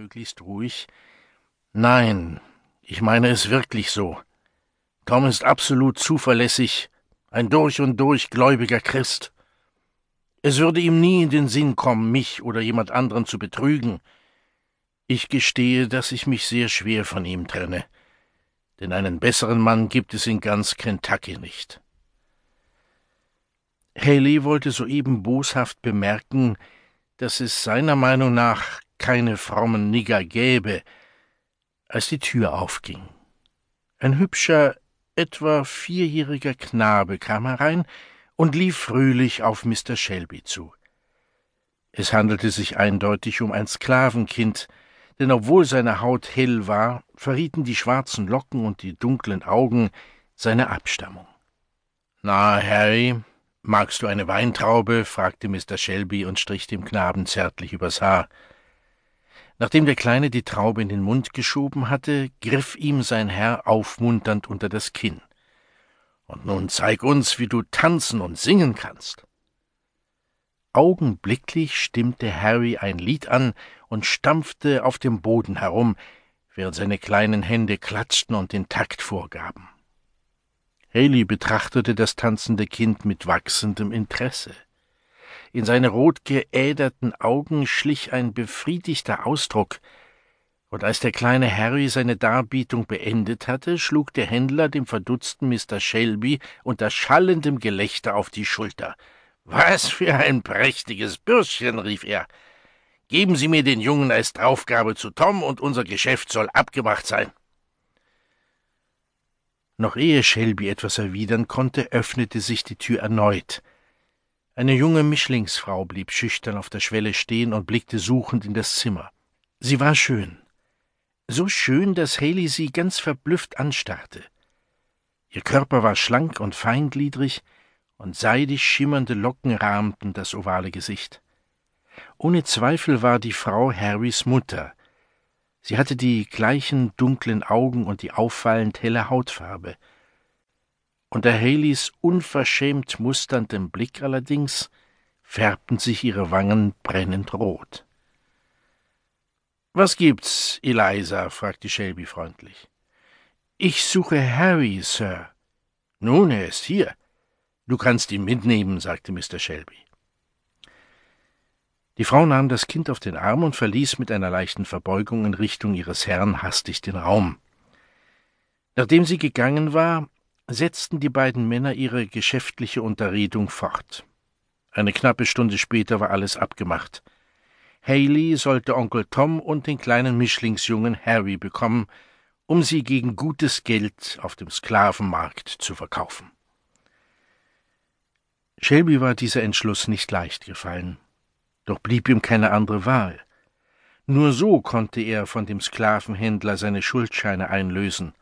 möglichst ruhig. Nein, ich meine es wirklich so. Tom ist absolut zuverlässig, ein durch und durch gläubiger Christ. Es würde ihm nie in den Sinn kommen, mich oder jemand anderen zu betrügen. Ich gestehe, dass ich mich sehr schwer von ihm trenne, denn einen besseren Mann gibt es in ganz Kentucky nicht. Haley wollte soeben boshaft bemerken, dass es seiner Meinung nach keine frommen Nigger gäbe, als die Tür aufging. Ein hübscher, etwa vierjähriger Knabe kam herein und lief fröhlich auf Mr. Shelby zu. Es handelte sich eindeutig um ein Sklavenkind, denn obwohl seine Haut hell war, verrieten die schwarzen Locken und die dunklen Augen seine Abstammung. Na, Harry, magst du eine Weintraube? fragte Mr. Shelby und strich dem Knaben zärtlich übers Haar. Nachdem der Kleine die Traube in den Mund geschoben hatte, griff ihm sein Herr aufmunternd unter das Kinn. Und nun zeig uns, wie du tanzen und singen kannst. Augenblicklich stimmte Harry ein Lied an und stampfte auf dem Boden herum, während seine kleinen Hände klatschten und den Takt vorgaben. Haley betrachtete das tanzende Kind mit wachsendem Interesse. In seine rot geäderten Augen schlich ein befriedigter Ausdruck, und als der kleine Harry seine Darbietung beendet hatte, schlug der Händler dem verdutzten Mr. Shelby unter schallendem Gelächter auf die Schulter. Was für ein prächtiges Bürschchen, rief er. Geben Sie mir den Jungen als Draufgabe zu Tom, und unser Geschäft soll abgemacht sein. Noch ehe Shelby etwas erwidern konnte, öffnete sich die Tür erneut. Eine junge Mischlingsfrau blieb schüchtern auf der Schwelle stehen und blickte suchend in das Zimmer. Sie war schön. So schön, dass Haley sie ganz verblüfft anstarrte. Ihr Körper war schlank und feingliedrig, und seidig schimmernde Locken rahmten das ovale Gesicht. Ohne Zweifel war die Frau Harrys Mutter. Sie hatte die gleichen dunklen Augen und die auffallend helle Hautfarbe. Unter Haleys unverschämt musterndem Blick allerdings färbten sich ihre Wangen brennend rot. Was gibt's, Eliza? fragte Shelby freundlich. Ich suche Harry, Sir. Nun, er ist hier. Du kannst ihn mitnehmen, sagte Mr. Shelby. Die Frau nahm das Kind auf den Arm und verließ mit einer leichten Verbeugung in Richtung ihres Herrn hastig den Raum. Nachdem sie gegangen war, setzten die beiden Männer ihre geschäftliche Unterredung fort. Eine knappe Stunde später war alles abgemacht. Haley sollte Onkel Tom und den kleinen Mischlingsjungen Harry bekommen, um sie gegen gutes Geld auf dem Sklavenmarkt zu verkaufen. Shelby war dieser Entschluss nicht leicht gefallen, doch blieb ihm keine andere Wahl. Nur so konnte er von dem Sklavenhändler seine Schuldscheine einlösen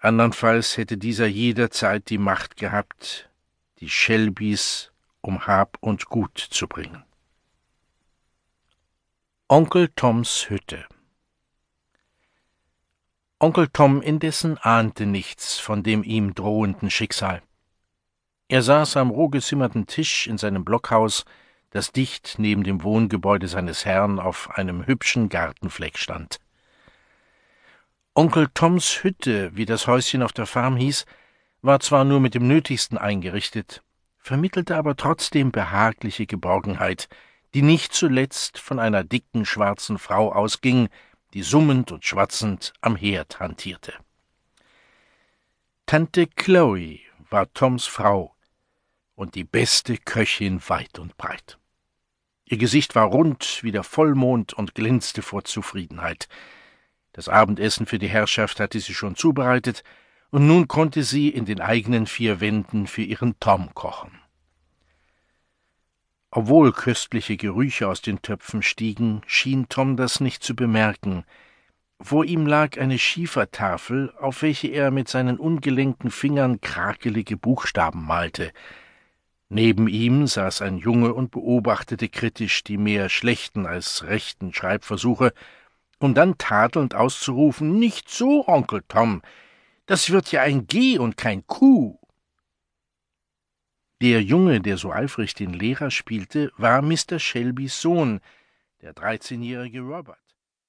andernfalls hätte dieser jederzeit die Macht gehabt, die Shelbys um Hab und Gut zu bringen. Onkel Toms Hütte Onkel Tom indessen ahnte nichts von dem ihm drohenden Schicksal. Er saß am rohgezimmerten Tisch in seinem Blockhaus, das dicht neben dem Wohngebäude seines Herrn auf einem hübschen Gartenfleck stand. Onkel Toms Hütte, wie das Häuschen auf der Farm hieß, war zwar nur mit dem Nötigsten eingerichtet, vermittelte aber trotzdem behagliche Geborgenheit, die nicht zuletzt von einer dicken schwarzen Frau ausging, die summend und schwatzend am Herd hantierte. Tante Chloe war Toms Frau und die beste Köchin weit und breit. Ihr Gesicht war rund wie der Vollmond und glänzte vor Zufriedenheit. Das Abendessen für die Herrschaft hatte sie schon zubereitet, und nun konnte sie in den eigenen vier Wänden für ihren Tom kochen. Obwohl köstliche Gerüche aus den Töpfen stiegen, schien Tom das nicht zu bemerken. Vor ihm lag eine Schiefertafel, auf welche er mit seinen ungelenkten Fingern krakelige Buchstaben malte. Neben ihm saß ein Junge und beobachtete kritisch die mehr schlechten als rechten Schreibversuche, um dann tadelnd auszurufen Nicht so, Onkel Tom. Das wird ja ein G und kein Q. Der Junge, der so eifrig den Lehrer spielte, war Mr. Shelbys Sohn, der dreizehnjährige Robert.